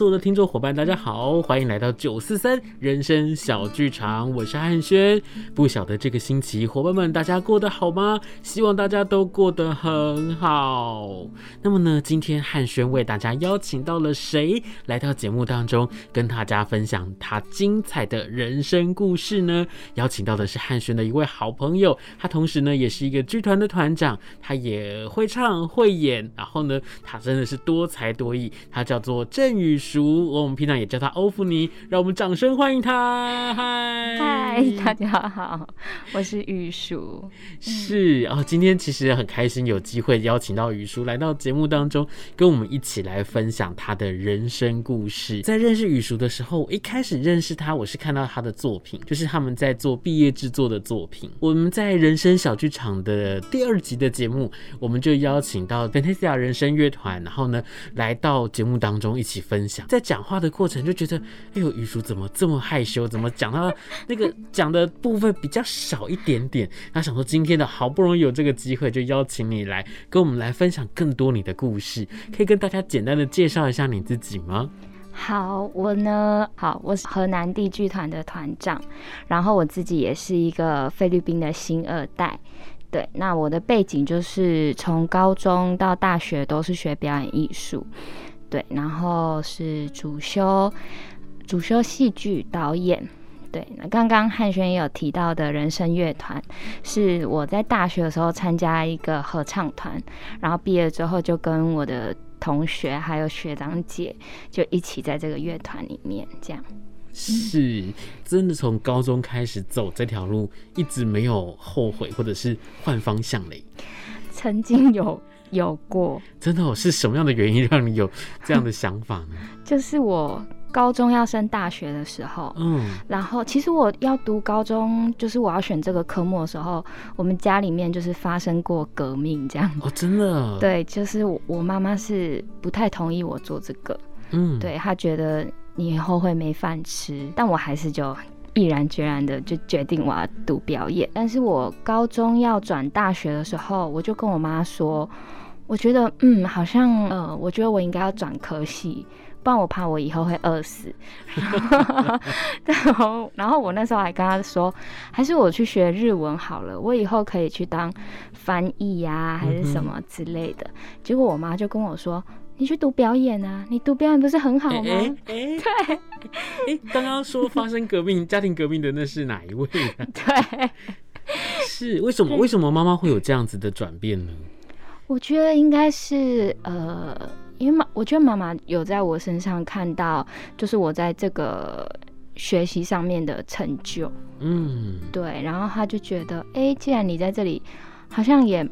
所有的听众伙伴，大家好，欢迎来到九四三人生小剧场，我是汉轩。不晓得这个星期伙伴们大家过得好吗？希望大家都过得很好。那么呢，今天汉轩为大家邀请到了谁来到节目当中，跟大家分享他精彩的人生故事呢？邀请到的是汉轩的一位好朋友，他同时呢也是一个剧团的团长，他也会唱会演，然后呢，他真的是多才多艺，他叫做郑宇淑，我们平常也叫他欧芙妮，让我们掌声欢迎他。嗨，嗨，大家好，我是羽淑。是哦，今天其实很开心有机会邀请到羽淑来到节目当中，跟我们一起来分享他的人生故事。在认识雨叔的时候，我一开始认识他，我是看到他的作品，就是他们在做毕业制作的作品。我们在人生小剧场的第二集的节目，我们就邀请到 Fantasia 人生乐团，然后呢来到节目当中一起分享。在讲话的过程就觉得，哎呦，羽淑怎么这么害羞？怎么讲到那个讲的部分比较少一点点？他想说，今天的好不容易有这个机会，就邀请你来跟我们来分享更多你的故事。可以跟大家简单的介绍一下你自己吗？好，我呢，好，我是河南地剧团的团长，然后我自己也是一个菲律宾的新二代。对，那我的背景就是从高中到大学都是学表演艺术。对，然后是主修主修戏剧导演。对，那刚刚汉轩也有提到的人声乐团，是我在大学的时候参加一个合唱团，然后毕业之后就跟我的同学还有学长姐就一起在这个乐团里面，这样。是真的从高中开始走这条路，一直没有后悔或者是换方向嘞？曾经有。有过，真的哦？是什么样的原因让你有这样的想法呢？就是我高中要升大学的时候，嗯，然后其实我要读高中，就是我要选这个科目的时候，我们家里面就是发生过革命，这样哦，真的，对，就是我妈妈是不太同意我做这个，嗯，对，她觉得你以后会没饭吃，但我还是就。毅然决然的就决定我要读表演，但是我高中要转大学的时候，我就跟我妈说，我觉得嗯，好像呃，我觉得我应该要转科系，不然我怕我以后会饿死。然后，然后我那时候还跟他说，还是我去学日文好了，我以后可以去当翻译呀，还是什么之类的。结果我妈就跟我说。你去读表演啊？你读表演不是很好吗？哎、欸欸欸，对。哎，刚刚说发生革命、家庭革命的那是哪一位啊？对，是为什么？为什么妈妈会有这样子的转变呢？我觉得应该是呃，因为妈，我觉得妈妈有在我身上看到，就是我在这个学习上面的成就。嗯，对。然后她就觉得，哎、欸，既然你在这里，好像也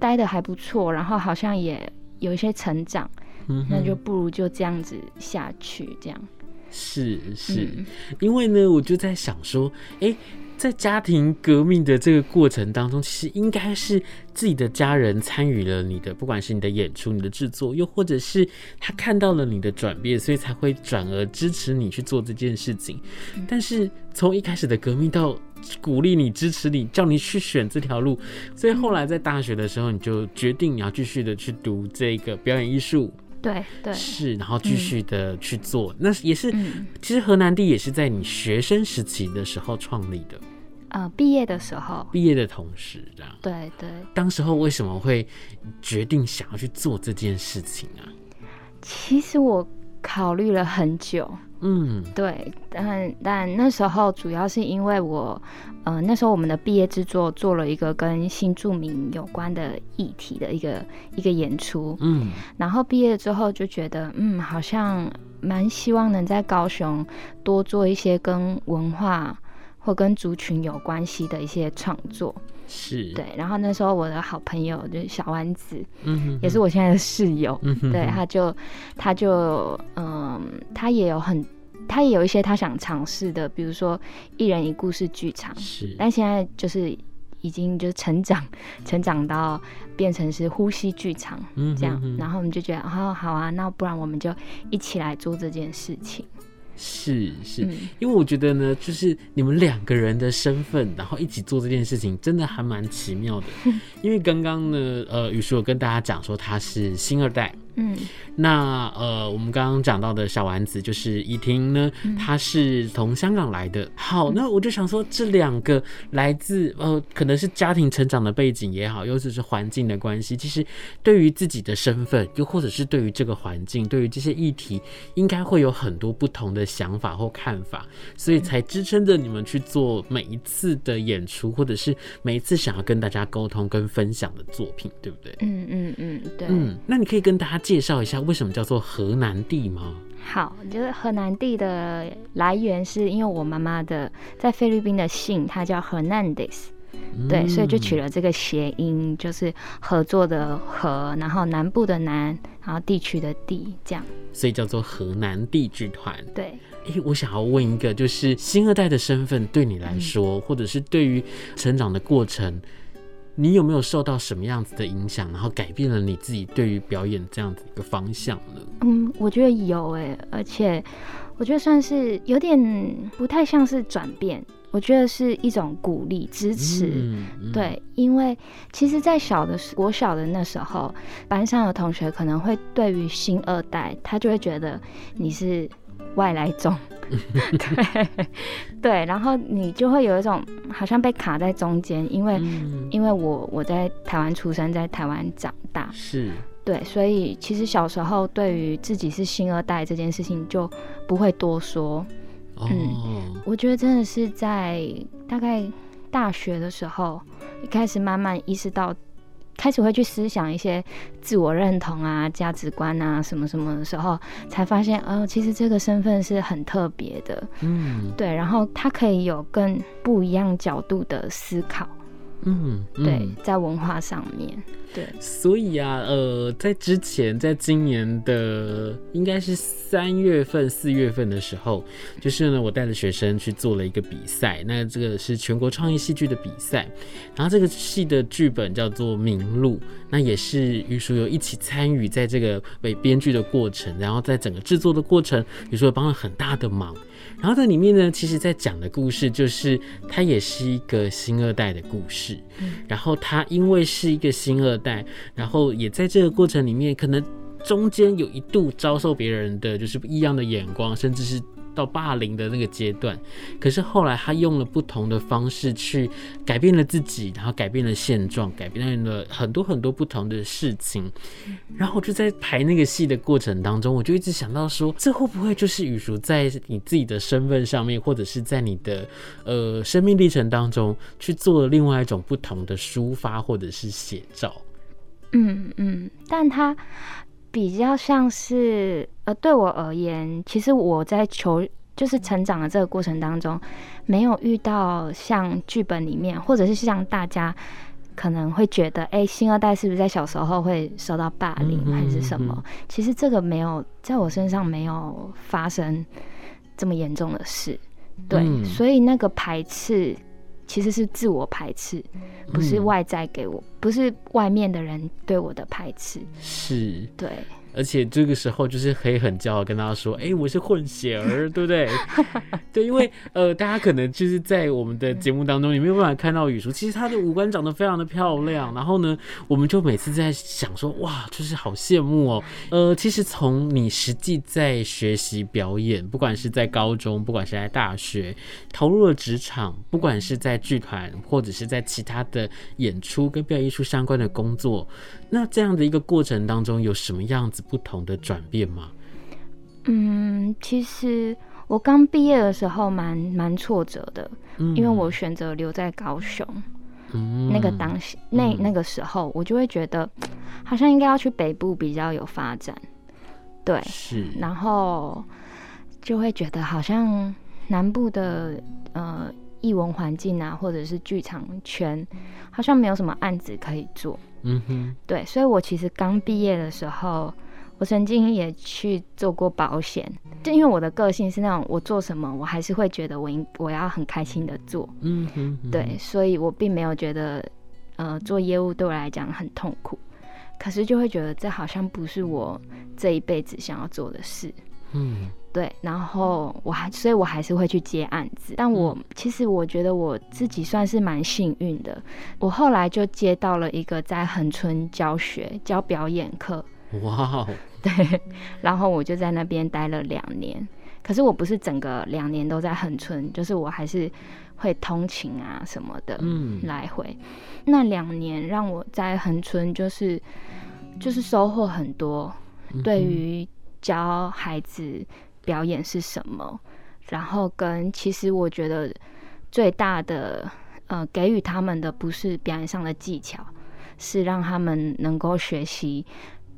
待得还不错，然后好像也。有一些成长，嗯，那就不如就这样子下去，这样。是是、嗯，因为呢，我就在想说，哎、欸，在家庭革命的这个过程当中，其实应该是自己的家人参与了你的，不管是你的演出、你的制作，又或者是他看到了你的转变，所以才会转而支持你去做这件事情。嗯、但是从一开始的革命到鼓励你、支持你、叫你去选这条路，所以后来在大学的时候，你就决定你要继续的去读这个表演艺术。对对，是，然后继续的去做，嗯、那也是、嗯，其实河南地也是在你学生时期的时候创立的，呃，毕业的时候，毕业的同时，这样，对对。当时候为什么会决定想要去做这件事情啊？其实我考虑了很久。嗯，对，但但那时候主要是因为我，呃，那时候我们的毕业制作做了一个跟新住民有关的议题的一个一个演出，嗯，然后毕业之后就觉得，嗯，好像蛮希望能在高雄多做一些跟文化或跟族群有关系的一些创作。是对，然后那时候我的好朋友就是小丸子，嗯哼哼，也是我现在的室友，嗯哼哼，对，他就他就嗯，他也有很他也有一些他想尝试的，比如说一人一故事剧场，是，但现在就是已经就成长，成长到变成是呼吸剧场这样，嗯、哼哼然后我们就觉得，哦好啊，那不然我们就一起来做这件事情。是是，因为我觉得呢，就是你们两个人的身份，然后一起做这件事情，真的还蛮奇妙的。因为刚刚呢，呃，雨叔有跟大家讲说他是星二代。嗯，那呃，我们刚刚讲到的小丸子就是依婷呢，她是从香港来的。好，那我就想说，这两个来自呃，可能是家庭成长的背景也好，又或者是环境的关系，其实对于自己的身份，又或者是对于这个环境，对于这些议题，应该会有很多不同的想法或看法，所以才支撑着你们去做每一次的演出，或者是每一次想要跟大家沟通跟分享的作品，对不对？嗯嗯嗯，对。嗯，那你可以跟大家。介绍一下为什么叫做河南地吗？好，就是河南地的来源是因为我妈妈的在菲律宾的姓，她叫 Hernandez，嗯，对，所以就取了这个谐音，就是合作的合，然后南部的南，然后地区的地，这样，所以叫做河南地剧团。对，哎，我想要问一个，就是新二代的身份对你来说，嗯，或者是对于成长的过程。你有没有受到什么样子的影响，然后改变了你自己对于表演这样子一个方向呢？嗯，我觉得有诶，而且我觉得算是有点不太像是转变，我觉得是一种鼓励支持。嗯嗯、对，因为其实，在小的时，国小的那时候，班上的同学可能会对于新二代，他就会觉得你是外来种。对 对，然后你就会有一种好像被卡在中间，因为、嗯、因为我我在台湾出生，在台湾长大，是对，所以其实小时候对于自己是星二代这件事情就不会多说。哦、嗯，我觉得真的是在大概大学的时候，一开始慢慢意识到。开始会去思想一些自我认同啊、价值观啊什么什么的时候，才发现，哦，其实这个身份是很特别的，嗯，对，然后他可以有更不一样角度的思考。嗯，嗯，对，在文化上面，对，所以啊，呃，在之前，在今年的应该是三月份、四月份的时候，就是呢，我带着学生去做了一个比赛，那这个是全国创意戏剧的比赛，然后这个戏的剧本叫做《名录》，那也是于叔有一起参与在这个为编剧的过程，然后在整个制作的过程，宇舒有帮了很大的忙。然后在里面呢，其实在讲的故事就是，他也是一个星二代的故事。然后他因为是一个星二代，然后也在这个过程里面，可能中间有一度遭受别人的就是异样的眼光，甚至是。到霸凌的那个阶段，可是后来他用了不同的方式去改变了自己，然后改变了现状，改变了很多很多不同的事情。然后我就在排那个戏的过程当中，我就一直想到说，这会不会就是宇舒在你自己的身份上面，或者是在你的呃生命历程当中去做了另外一种不同的抒发，或者是写照？嗯嗯，但他。比较像是，呃，对我而言，其实我在求就是成长的这个过程当中，没有遇到像剧本里面，或者是像大家可能会觉得，哎，星二代是不是在小时候会受到霸凌还是什么？嗯嗯嗯、其实这个没有在我身上没有发生这么严重的事，对，嗯、所以那个排斥。其实是自我排斥，不是外在给我，嗯、不是外面的人对我的排斥，是。对。而且这个时候就是可以很骄傲跟大家说，哎、欸，我是混血儿，对不对？对，因为呃，大家可能就是在我们的节目当中，你没有办法看到宇叔，其实他的五官长得非常的漂亮。然后呢，我们就每次在想说，哇，就是好羡慕哦。呃，其实从你实际在学习表演，不管是在高中，不管是在大学，投入了职场，不管是在剧团，或者是在其他的演出跟表演艺术相关的工作，那这样的一个过程当中，有什么样子不同的转变吗？嗯，其实我刚毕业的时候蛮蛮挫折的，嗯、因为我选择留在高雄。嗯、那个当时那那个时候，我就会觉得好像应该要去北部比较有发展。对，是。然后就会觉得好像南部的呃艺文环境啊，或者是剧场圈，好像没有什么案子可以做。嗯哼，对，所以我其实刚毕业的时候。我曾经也去做过保险，就因为我的个性是那种，我做什么我还是会觉得我应我要很开心的做，嗯哼，对，所以我并没有觉得，呃，做业务对我来讲很痛苦，可是就会觉得这好像不是我这一辈子想要做的事，嗯，对，然后我还，所以我还是会去接案子，但我其实我觉得我自己算是蛮幸运的，我后来就接到了一个在恒春教学教表演课，哇。对，然后我就在那边待了两年，可是我不是整个两年都在恒春，就是我还是会通勤啊什么的，嗯，来回。那两年让我在恒春就是就是收获很多，对于教孩子表演是什么，然后跟其实我觉得最大的呃给予他们的不是表演上的技巧，是让他们能够学习。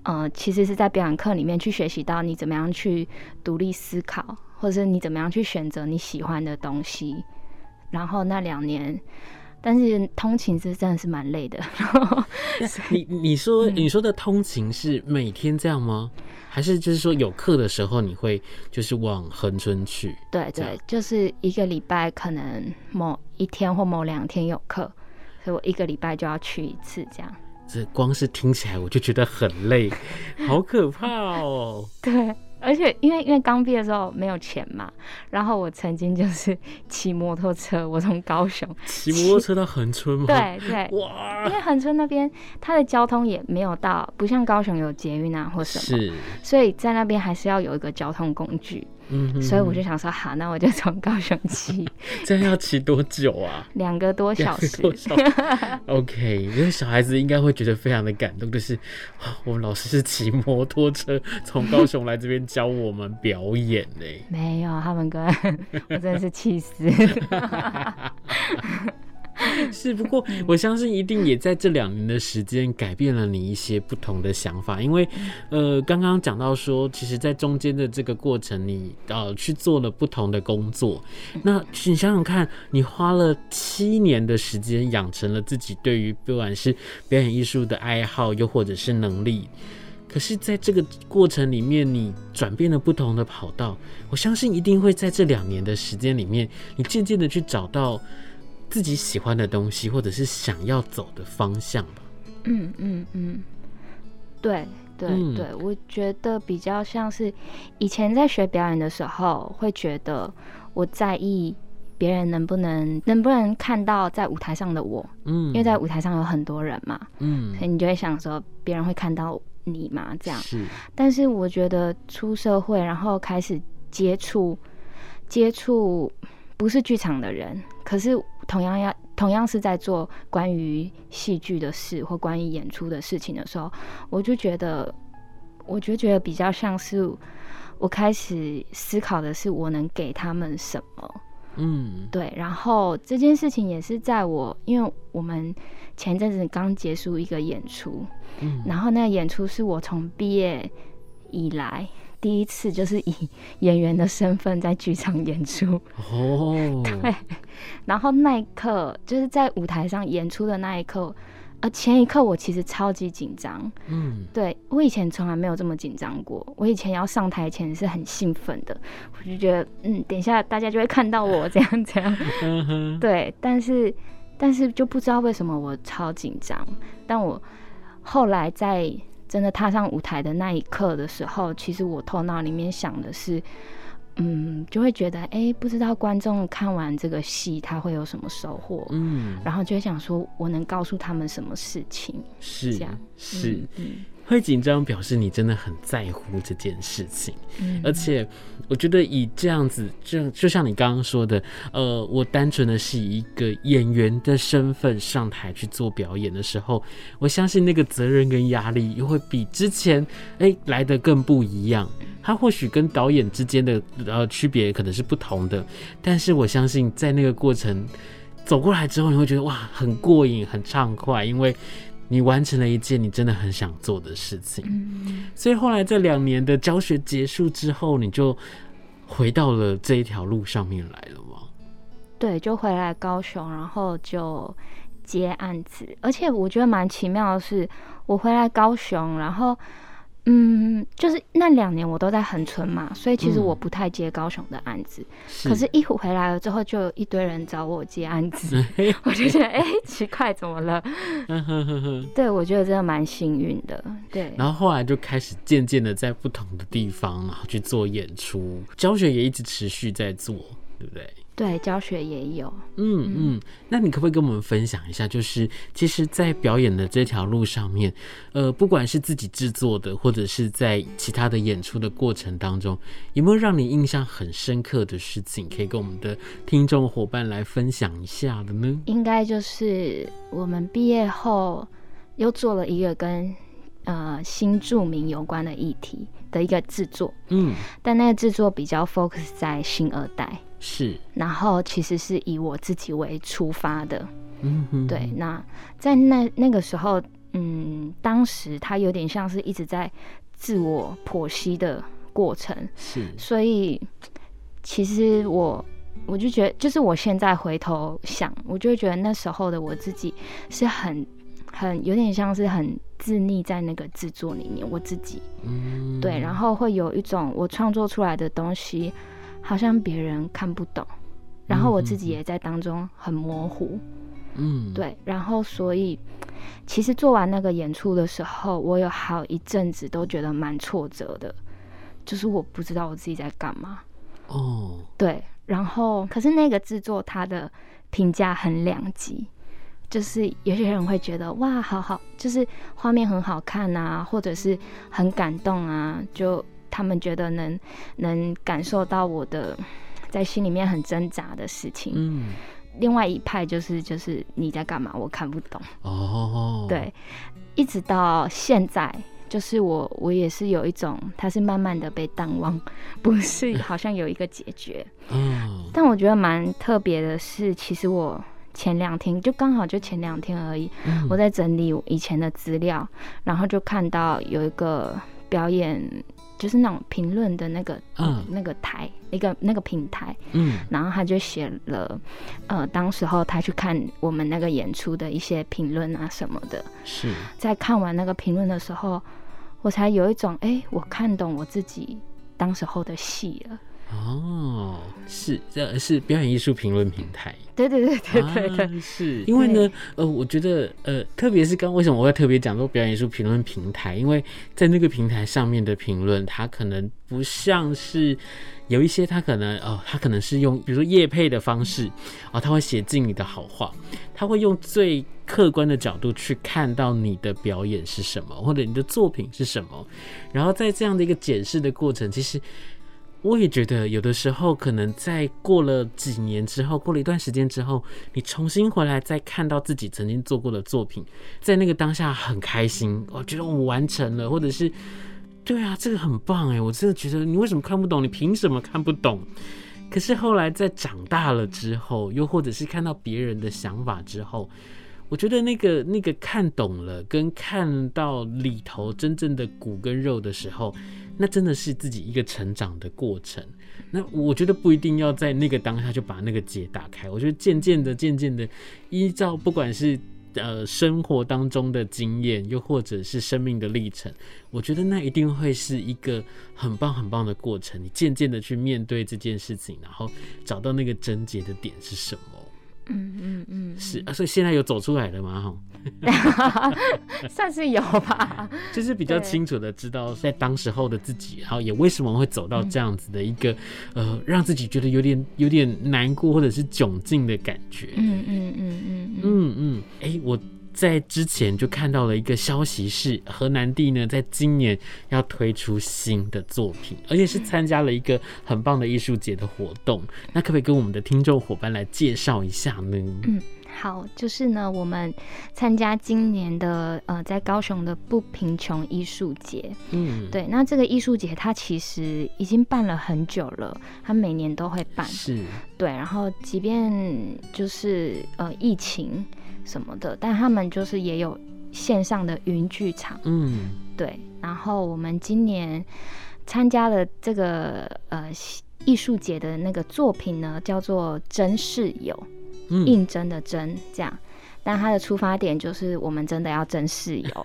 呃，其实是在表演课里面去学习到你怎么样去独立思考，或者是你怎么样去选择你喜欢的东西。然后那两年，但是通勤是真的是蛮累的。你你说你说的通勤是每天这样吗？嗯、还是就是说有课的时候你会就是往恒春去？对对，就是一个礼拜可能某一天或某两天有课，所以我一个礼拜就要去一次这样。这光是听起来我就觉得很累，好可怕哦。对，而且因为因为刚毕业的时候没有钱嘛，然后我曾经就是骑摩托车，我从高雄骑摩托车到恒春嘛？对对，哇！因为恒春那边它的交通也没有到，不像高雄有捷运啊或什么，是，所以在那边还是要有一个交通工具。嗯，所以我就想说，好，那我就从高雄骑。这样要骑多久啊？两个多小时。多小时 OK，因为小孩子应该会觉得非常的感动，就是 我们老师是骑摩托车从高雄来这边教我们表演呢。没有，他们跟 我真的是气死。是，不过我相信一定也在这两年的时间改变了你一些不同的想法，因为，呃，刚刚讲到说，其实，在中间的这个过程，你呃去做了不同的工作，那你想想看，你花了七年的时间养成了自己对于不管是表演艺术的爱好，又或者是能力，可是在这个过程里面，你转变了不同的跑道，我相信一定会在这两年的时间里面，你渐渐的去找到。自己喜欢的东西，或者是想要走的方向吧。嗯嗯嗯，对对对，我觉得比较像是以前在学表演的时候，会觉得我在意别人能不能能不能看到在舞台上的我。嗯，因为在舞台上有很多人嘛。嗯，所以你就会想说，别人会看到你嘛？这样是。但是我觉得出社会，然后开始接触接触不是剧场的人，可是。同样要同样是在做关于戏剧的事或关于演出的事情的时候，我就觉得，我就觉得比较像是我开始思考的是我能给他们什么。嗯，对。然后这件事情也是在我，因为我们前阵子刚结束一个演出，嗯，然后那个演出是我从毕业以来。第一次就是以演员的身份在剧场演出。哦，对，然后那一刻就是在舞台上演出的那一刻，呃，前一刻我其实超级紧张，嗯，对，我以前从来没有这么紧张过，我以前要上台前是很兴奋的，我就觉得嗯，等一下大家就会看到我这样这样，对，但是但是就不知道为什么我超紧张，但我后来在。真的踏上舞台的那一刻的时候，其实我头脑里面想的是，嗯，就会觉得，哎、欸，不知道观众看完这个戏他会有什么收获，嗯，然后就会想说，我能告诉他们什么事情，是这样，是，嗯。嗯会紧张，表示你真的很在乎这件事情。嗯，而且我觉得以这样子，就就像你刚刚说的，呃，我单纯的是以一个演员的身份上台去做表演的时候，我相信那个责任跟压力又会比之前哎来的更不一样。他或许跟导演之间的呃区别可能是不同的，但是我相信在那个过程走过来之后，你会觉得哇，很过瘾，很畅快，因为。你完成了一件你真的很想做的事情，嗯，所以后来这两年的教学结束之后，你就回到了这一条路上面来了吗？对，就回来高雄，然后就接案子。而且我觉得蛮奇妙的是，我回来高雄，然后嗯，就是那两年我都在恒春嘛，所以其实我不太接高雄的案子。嗯、可是，一回来了之后，就有一堆人找我接案子，我就觉得哎、欸，奇怪，怎么了？对，我觉得真的蛮幸运的。对，然后后来就开始渐渐的在不同的地方，然后去做演出，教学也一直持续在做，对不对？对，教学也有，嗯嗯，那你可不可以跟我们分享一下？就是其实，在表演的这条路上面，呃，不管是自己制作的，或者是在其他的演出的过程当中，有没有让你印象很深刻的事情，可以跟我们的听众伙伴来分享一下的呢？应该就是我们毕业后又做了一个跟呃新著名有关的议题的一个制作，嗯，但那个制作比较 focus 在新二代。是，然后其实是以我自己为出发的，嗯哼，对。那在那那个时候，嗯，当时他有点像是一直在自我剖析的过程，是。所以其实我我就觉得，就是我现在回头想，我就觉得那时候的我自己是很很有点像是很自溺在那个制作里面，我自己，嗯，对。然后会有一种我创作出来的东西。好像别人看不懂，然后我自己也在当中很模糊，嗯，对，然后所以其实做完那个演出的时候，我有好一阵子都觉得蛮挫折的，就是我不知道我自己在干嘛，哦，对，然后可是那个制作它的评价很两极，就是有些人会觉得哇，好好，就是画面很好看啊，或者是很感动啊，就。他们觉得能能感受到我的在心里面很挣扎的事情。嗯，另外一派就是就是你在干嘛？我看不懂。哦，对，一直到现在，就是我我也是有一种，它是慢慢的被淡忘，不是好像有一个解决。嗯，但我觉得蛮特别的是，其实我前两天就刚好就前两天而已，嗯，我在整理以前的资料，然后就看到有一个表演。就是那种评论的那个，嗯，那个台，一个那个平台，嗯，然后他就写了，呃，当时候他去看我们那个演出的一些评论啊什么的，是。在看完那个评论的时候，我才有一种，哎、欸，我看懂我自己当时候的戏了。哦，是这是表演艺术评论平台，对对对对对对，啊、是。因为呢，呃，我觉得呃，特别是刚为什么我要特别讲说表演艺术评论平台，因为在那个平台上面的评论，它可能不像是有一些，它可能哦，它可能是用比如说叶配的方式哦，他会写进你的好话，他会用最客观的角度去看到你的表演是什么，或者你的作品是什么，然后在这样的一个检视的过程，其实。我也觉得有的时候，可能在过了几年之后，过了一段时间之后，你重新回来再看到自己曾经做过的作品，在那个当下很开心，我觉得我完成了，或者是，对啊，这个很棒哎，我真的觉得你为什么看不懂？你凭什么看不懂？可是后来在长大了之后，又或者是看到别人的想法之后，我觉得那个那个看懂了，跟看到里头真正的骨跟肉的时候。那真的是自己一个成长的过程。那我觉得不一定要在那个当下就把那个结打开。我觉得渐渐的、渐渐的，依照不管是呃生活当中的经验，又或者是生命的历程，我觉得那一定会是一个很棒、很棒的过程。你渐渐的去面对这件事情，然后找到那个症结的点是什么。嗯嗯嗯，是啊，所以现在有走出来了吗？哈，算是有吧，就是比较清楚的知道在当时候的自己，然后也为什么会走到这样子的一个、嗯、呃，让自己觉得有点有点难过或者是窘境的感觉。嗯嗯嗯嗯嗯嗯，哎、欸，我。在之前就看到了一个消息，是河南地呢，在今年要推出新的作品，而且是参加了一个很棒的艺术节的活动。那可不可以跟我们的听众伙伴来介绍一下呢？嗯，好，就是呢，我们参加今年的呃，在高雄的不贫穷艺术节。嗯，对，那这个艺术节它其实已经办了很久了，它每年都会办。是，对，然后即便就是呃疫情。什么的，但他们就是也有线上的云剧场，嗯，对。然后我们今年参加了这个呃艺术节的那个作品呢，叫做《真室友》，嗯，应征的真这样。但他的出发点就是我们真的要争室友。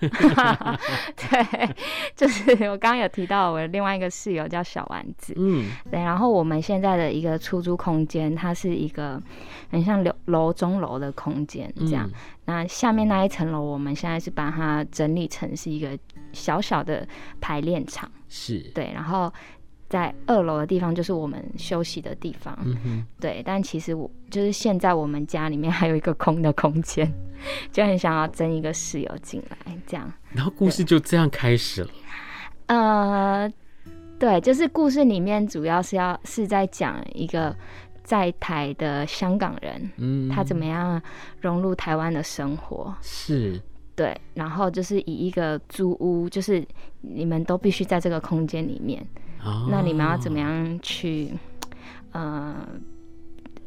对，就是我刚刚有提到我的另外一个室友叫小丸子。嗯，对。然后我们现在的一个出租空间，它是一个很像楼楼中楼的空间这样。嗯、那下面那一层楼，我们现在是把它整理成是一个小小的排练场。是对，然后。在二楼的地方就是我们休息的地方，嗯、哼对。但其实我就是现在我们家里面还有一个空的空间，就很想要争一个室友进来，这样。然后故事就这样开始了。呃，对，就是故事里面主要是要是在讲一个在台的香港人，嗯，他怎么样融入台湾的生活。是。对，然后就是以一个租屋，就是你们都必须在这个空间里面。那你们要怎么样去呃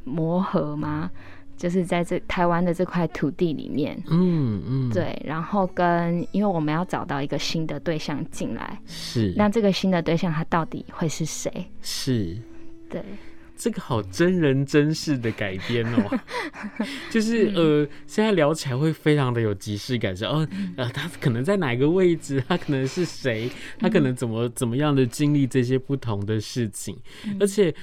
磨合吗？就是在这台湾的这块土地里面，嗯嗯，对，然后跟因为我们要找到一个新的对象进来，是，那这个新的对象他到底会是谁？是，对。这个好真人真事的改编哦，就是呃，现在聊起来会非常的有即视感，是哦，呃，他可能在哪个位置，他可能是谁，他可能怎么怎么样的经历这些不同的事情，而且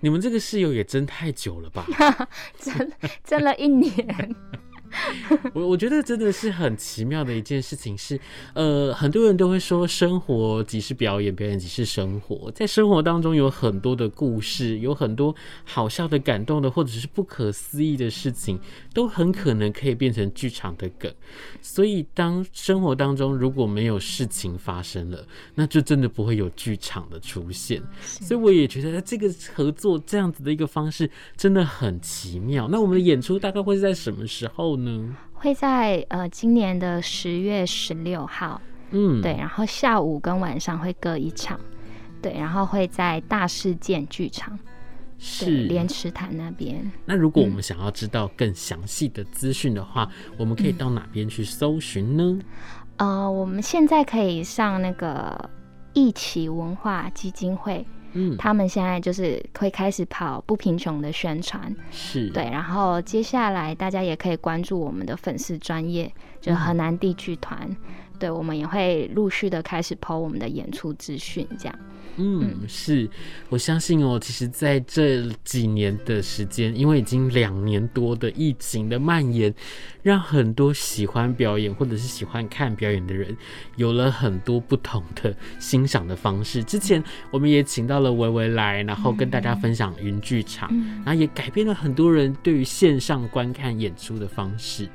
你们这个室友也争太久了吧？争争了一年。我我觉得真的是很奇妙的一件事情是，呃，很多人都会说生活即是表演，表演即是生活。在生活当中有很多的故事，有很多好笑的、感动的，或者是不可思议的事情，都很可能可以变成剧场的梗。所以，当生活当中如果没有事情发生了，那就真的不会有剧场的出现。所以，我也觉得这个合作这样子的一个方式真的很奇妙。那我们的演出大概会是在什么时候呢？会在呃今年的十月十六号，嗯，对，然后下午跟晚上会各一场，对，然后会在大事件剧场，是莲池潭那边。那如果我们想要知道更详细的资讯的话，嗯、我们可以到哪边去搜寻呢？呃，我们现在可以上那个一起文化基金会。嗯，他们现在就是会开始跑不贫穷的宣传，是。对，然后接下来大家也可以关注我们的粉丝专业，就河南地剧团，嗯、对，我们也会陆续的开始 po 我们的演出资讯，这样。嗯，是。我相信哦。其实，在这几年的时间，因为已经两年多的疫情的蔓延，让很多喜欢表演或者是喜欢看表演的人，有了很多不同的欣赏的方式。之前我们也请到了维维来，然后跟大家分享云剧场，然后也改变了很多人对于线上观看演出的方式。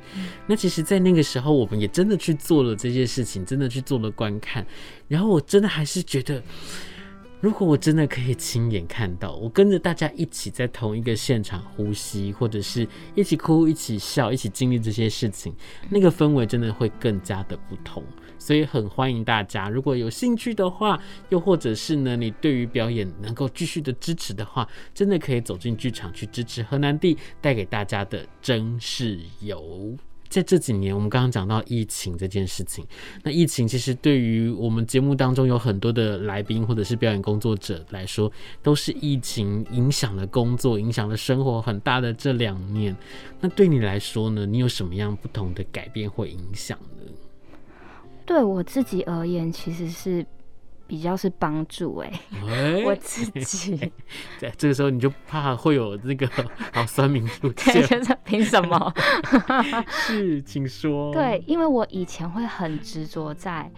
那其实，在那个时候，我们也真的去做了这些事情，真的去做了观看。然后，我真的还是觉得。如果我真的可以亲眼看到，我跟着大家一起在同一个现场呼吸，或者是一起哭、一起笑、一起经历这些事情，那个氛围真的会更加的不同。所以很欢迎大家，如果有兴趣的话，又或者是呢，你对于表演能够继续的支持的话，真的可以走进剧场去支持河南地带给大家的真室友。在这几年，我们刚刚讲到疫情这件事情。那疫情其实对于我们节目当中有很多的来宾或者是表演工作者来说，都是疫情影响了工作、影响了生活很大的这两年。那对你来说呢？你有什么样不同的改变或影响呢？对我自己而言，其实是。比较是帮助哎、我自己。在这个时候你就怕会有那个 好酸民出现，凭什么？是，请说。对，因为我以前会很执着在，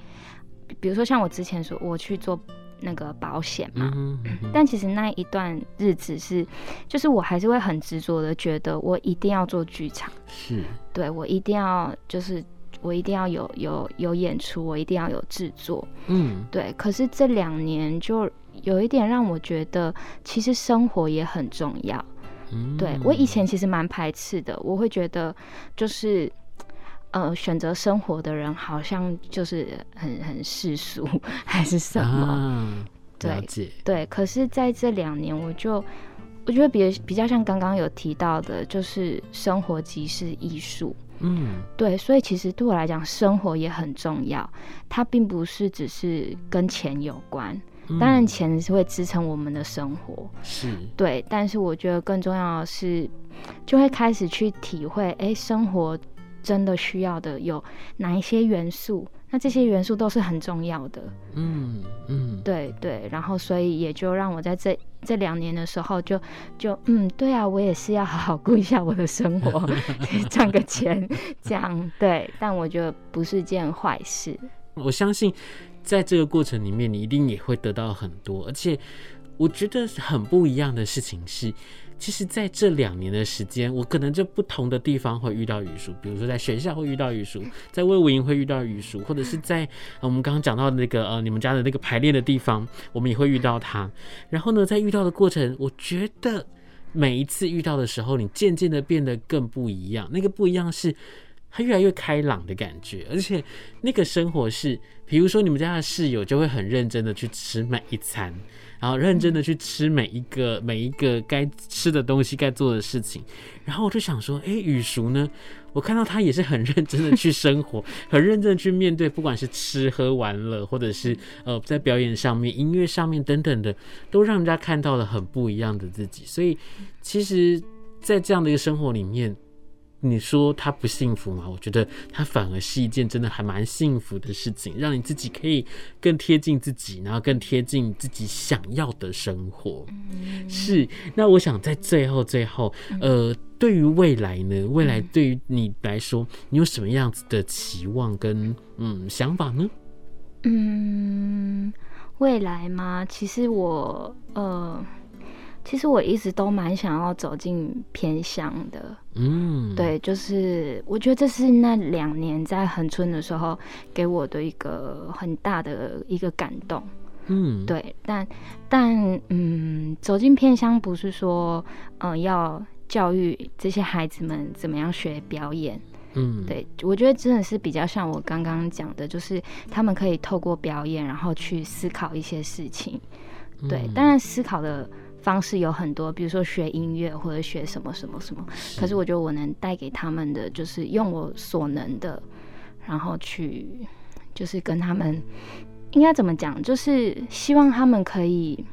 比如说像我之前说我去做那个保险嘛，嗯嗯嗯、但其实那一段日子是，就是我还是会很执着的觉得我一定要做剧场，是，对我一定要就是。我一定要有有有演出，我一定要有制作，嗯，对。可是这两年就有一点让我觉得，其实生活也很重要。嗯，对，我以前其实蛮排斥的，我会觉得就是，呃，选择生活的人好像就是很很世俗 还是什么？啊，了解。对对。可是在这两年，我就我觉得比比较像刚刚有提到的，就是生活即是艺术。嗯，对，所以其实对我来讲，生活也很重要。它并不是只是跟钱有关，当然钱是会支撑我们的生活，是对。但是我觉得更重要的是，就会开始去体会，哎，生活真的需要的有哪一些元素？那这些元素都是很重要的。嗯嗯，对对。然后所以也就让我在这这两年的时候就，就就嗯，对啊，我也是要好好顾一下我的生活，赚个钱，这样对。但我觉得不是件坏事。我相信，在这个过程里面，你一定也会得到很多，而且我觉得很不一样的事情是。其实，在这两年的时间，我可能就不同的地方会遇到雨叔，比如说在学校会遇到雨叔，在魏武营会遇到雨叔，或者是在我们刚刚讲到的那个呃你们家的那个排练的地方，我们也会遇到他。然后呢，在遇到的过程，我觉得每一次遇到的时候，你渐渐的变得更不一样。那个不一样是，他越来越开朗的感觉，而且那个生活是，比如说你们家的室友就会很认真的去吃每一餐。然后认真的去吃每一个每一个该吃的东西，该做的事情。然后我就想说，哎，雨叔呢？我看到他也是很认真的去生活，很认真的去面对，不管是吃喝玩乐，或者是呃在表演上面、音乐上面等等的，都让人家看到了很不一样的自己。所以，其实，在这样的一个生活里面。你说他不幸福吗？我觉得他反而是一件真的还蛮幸福的事情，让你自己可以更贴近自己，然后更贴近自己想要的生活。是。那我想在最后最后，呃，对于未来呢？未来对于你来说，你有什么样子的期望跟嗯想法呢？嗯，未来吗？其实我呃。其实我一直都蛮想要走进偏乡的，嗯，对，就是我觉得这是那两年在恒春的时候给我的一个很大的一个感动，嗯，对，但但嗯，走进偏乡不是说嗯、呃、要教育这些孩子们怎么样学表演，嗯，对，我觉得真的是比较像我刚刚讲的，就是他们可以透过表演，然后去思考一些事情，对，当然思考的。方式有很多，比如说学音乐或者学什么什么什么。可是我觉得我能带给他们的，就是用我所能的，然后去，就是跟他们应该怎么讲，就是希望他们可以，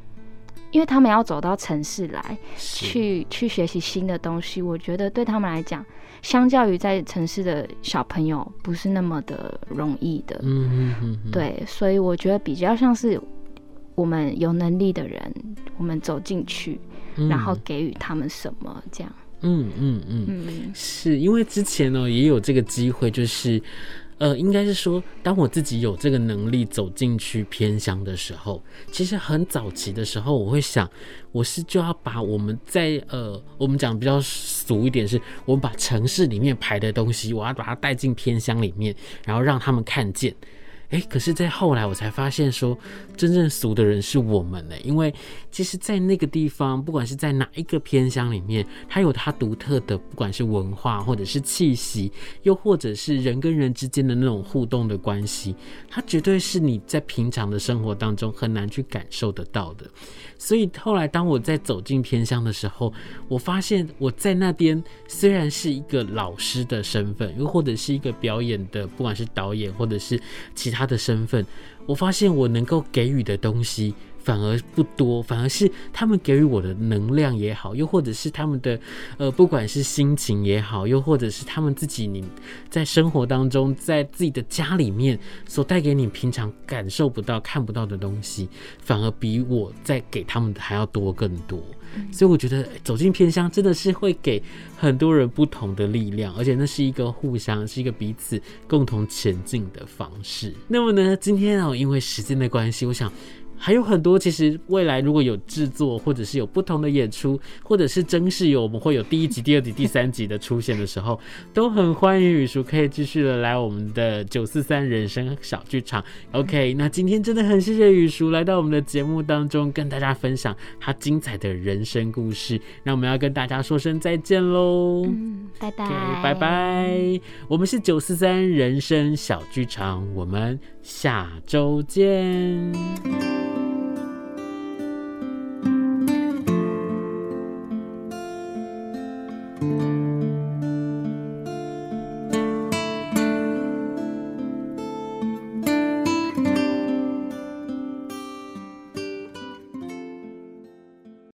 因为他们要走到城市来，去去学习新的东西。我觉得对他们来讲，相较于在城市的小朋友，不是那么的容易的。嗯嗯嗯。对，所以我觉得比较像是。我们有能力的人，我们走进去，嗯、然后给予他们什么？这样，嗯嗯嗯，嗯是因为之前呢也有这个机会，就是呃，应该是说，当我自己有这个能力走进去偏乡的时候，其实很早期的时候，我会想，我是就要把我们在呃，我们讲比较俗一点是，是我们把城市里面排的东西，我要把它带进偏乡里面，然后让他们看见。哎，可是，在后来我才发现，说真正俗的人是我们呢。因为其实，在那个地方，不管是在哪一个偏乡里面，它有它独特的，不管是文化，或者是气息，又或者是人跟人之间的那种互动的关系，它绝对是你在平常的生活当中很难去感受得到的。所以后来，当我在走进偏乡的时候，我发现我在那边虽然是一个老师的身份，又或者是一个表演的，不管是导演或者是其他。他的身份，我发现我能够给予的东西反而不多，反而是他们给予我的能量也好，又或者是他们的呃，不管是心情也好，又或者是他们自己你在生活当中，在自己的家里面所带给你平常感受不到、看不到的东西，反而比我在给他们的还要多更多。所以我觉得走进偏乡真的是会给很多人不同的力量，而且那是一个互相，是一个彼此共同前进的方式。那么呢，今天啊，因为时间的关系，我想。还有很多，其实未来如果有制作，或者是有不同的演出，或者是真是有我们会有第一集、第二集、第三集的出现的时候，都很欢迎雨叔可以继续的来我们的九四三人生小剧场。OK，那今天真的很谢谢雨叔来到我们的节目当中，跟大家分享他精彩的人生故事。那我们要跟大家说声再见喽，嗯，拜拜，okay, 拜拜。我们是九四三人生小剧场，我们下周见。